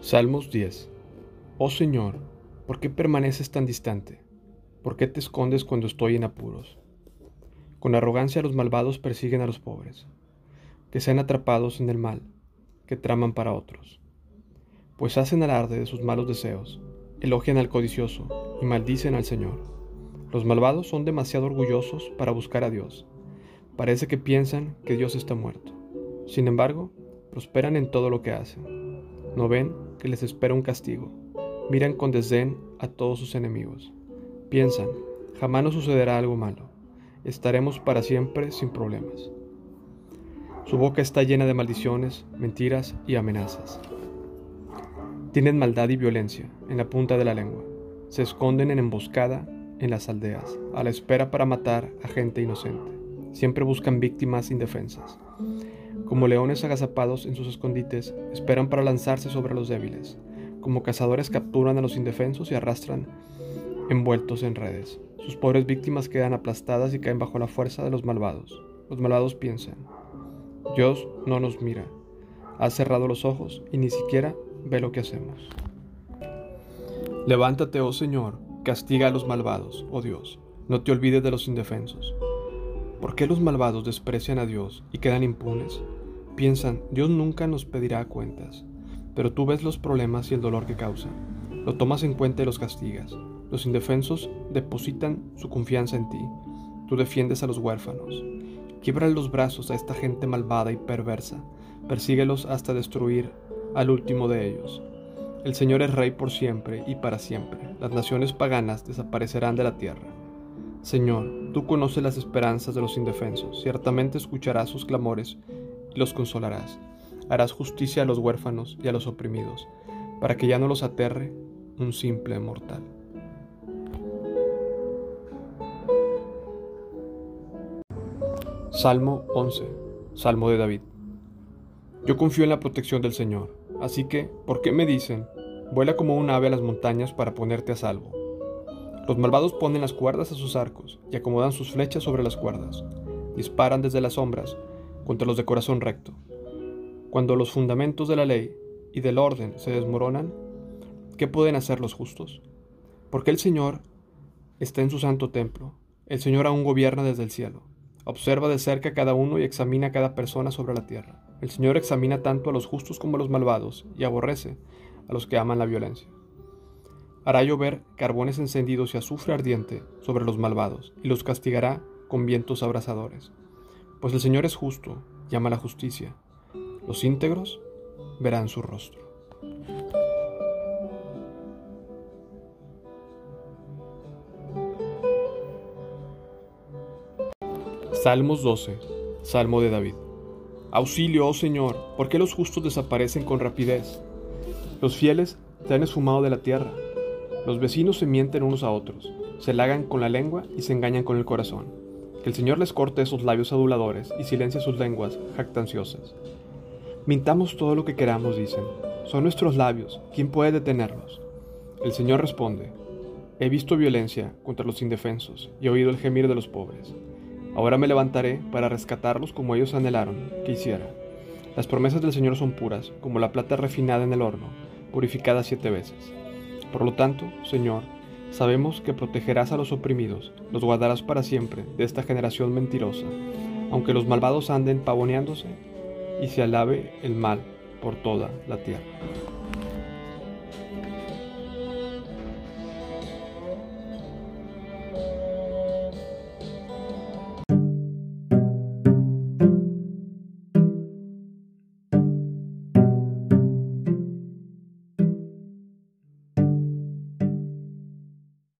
Salmos 10 Oh Señor, ¿por qué permaneces tan distante? ¿Por qué te escondes cuando estoy en apuros? Con arrogancia los malvados persiguen a los pobres, que sean atrapados en el mal, que traman para otros. Pues hacen alarde de sus malos deseos, elogian al codicioso y maldicen al Señor. Los malvados son demasiado orgullosos para buscar a Dios. Parece que piensan que Dios está muerto. Sin embargo, prosperan en todo lo que hacen. ¿No ven que les espera un castigo? Miran con desdén a todos sus enemigos. Piensan, jamás nos sucederá algo malo. Estaremos para siempre sin problemas. Su boca está llena de maldiciones, mentiras y amenazas. Tienen maldad y violencia en la punta de la lengua. Se esconden en emboscada en las aldeas, a la espera para matar a gente inocente. Siempre buscan víctimas indefensas. Como leones agazapados en sus escondites, esperan para lanzarse sobre los débiles. Como cazadores capturan a los indefensos y arrastran envueltos en redes. Sus pobres víctimas quedan aplastadas y caen bajo la fuerza de los malvados. Los malvados piensan, Dios no nos mira, ha cerrado los ojos y ni siquiera ve lo que hacemos. Levántate, oh Señor, castiga a los malvados, oh Dios, no te olvides de los indefensos. ¿Por qué los malvados desprecian a Dios y quedan impunes? Piensan, Dios nunca nos pedirá cuentas, pero tú ves los problemas y el dolor que causan. Lo tomas en cuenta y los castigas. Los indefensos depositan su confianza en ti. Tú defiendes a los huérfanos. Quiebra los brazos a esta gente malvada y perversa. Persíguelos hasta destruir al último de ellos. El Señor es rey por siempre y para siempre. Las naciones paganas desaparecerán de la tierra. Señor, tú conoces las esperanzas de los indefensos. Ciertamente escucharás sus clamores los consolarás. Harás justicia a los huérfanos y a los oprimidos, para que ya no los aterre un simple mortal. Salmo 11. Salmo de David. Yo confío en la protección del Señor, así que, ¿por qué me dicen, vuela como un ave a las montañas para ponerte a salvo? Los malvados ponen las cuerdas a sus arcos y acomodan sus flechas sobre las cuerdas. Disparan desde las sombras contra los de corazón recto. Cuando los fundamentos de la ley y del orden se desmoronan, ¿qué pueden hacer los justos? Porque el Señor está en su santo templo, el Señor aún gobierna desde el cielo, observa de cerca a cada uno y examina a cada persona sobre la tierra. El Señor examina tanto a los justos como a los malvados y aborrece a los que aman la violencia. Hará llover carbones encendidos y azufre ardiente sobre los malvados y los castigará con vientos abrasadores. Pues el Señor es justo y ama la justicia. Los íntegros verán su rostro. Salmos 12. Salmo de David. Auxilio, oh Señor, ¿por qué los justos desaparecen con rapidez? Los fieles te han esfumado de la tierra. Los vecinos se mienten unos a otros, se lagan con la lengua y se engañan con el corazón. El Señor les corte esos labios aduladores y silencie sus lenguas jactanciosas. Mintamos todo lo que queramos, dicen. Son nuestros labios. ¿Quién puede detenerlos? El Señor responde. He visto violencia contra los indefensos y he oído el gemir de los pobres. Ahora me levantaré para rescatarlos como ellos anhelaron que hiciera. Las promesas del Señor son puras, como la plata refinada en el horno, purificada siete veces. Por lo tanto, Señor, Sabemos que protegerás a los oprimidos, los guardarás para siempre de esta generación mentirosa, aunque los malvados anden pavoneándose y se alabe el mal por toda la tierra.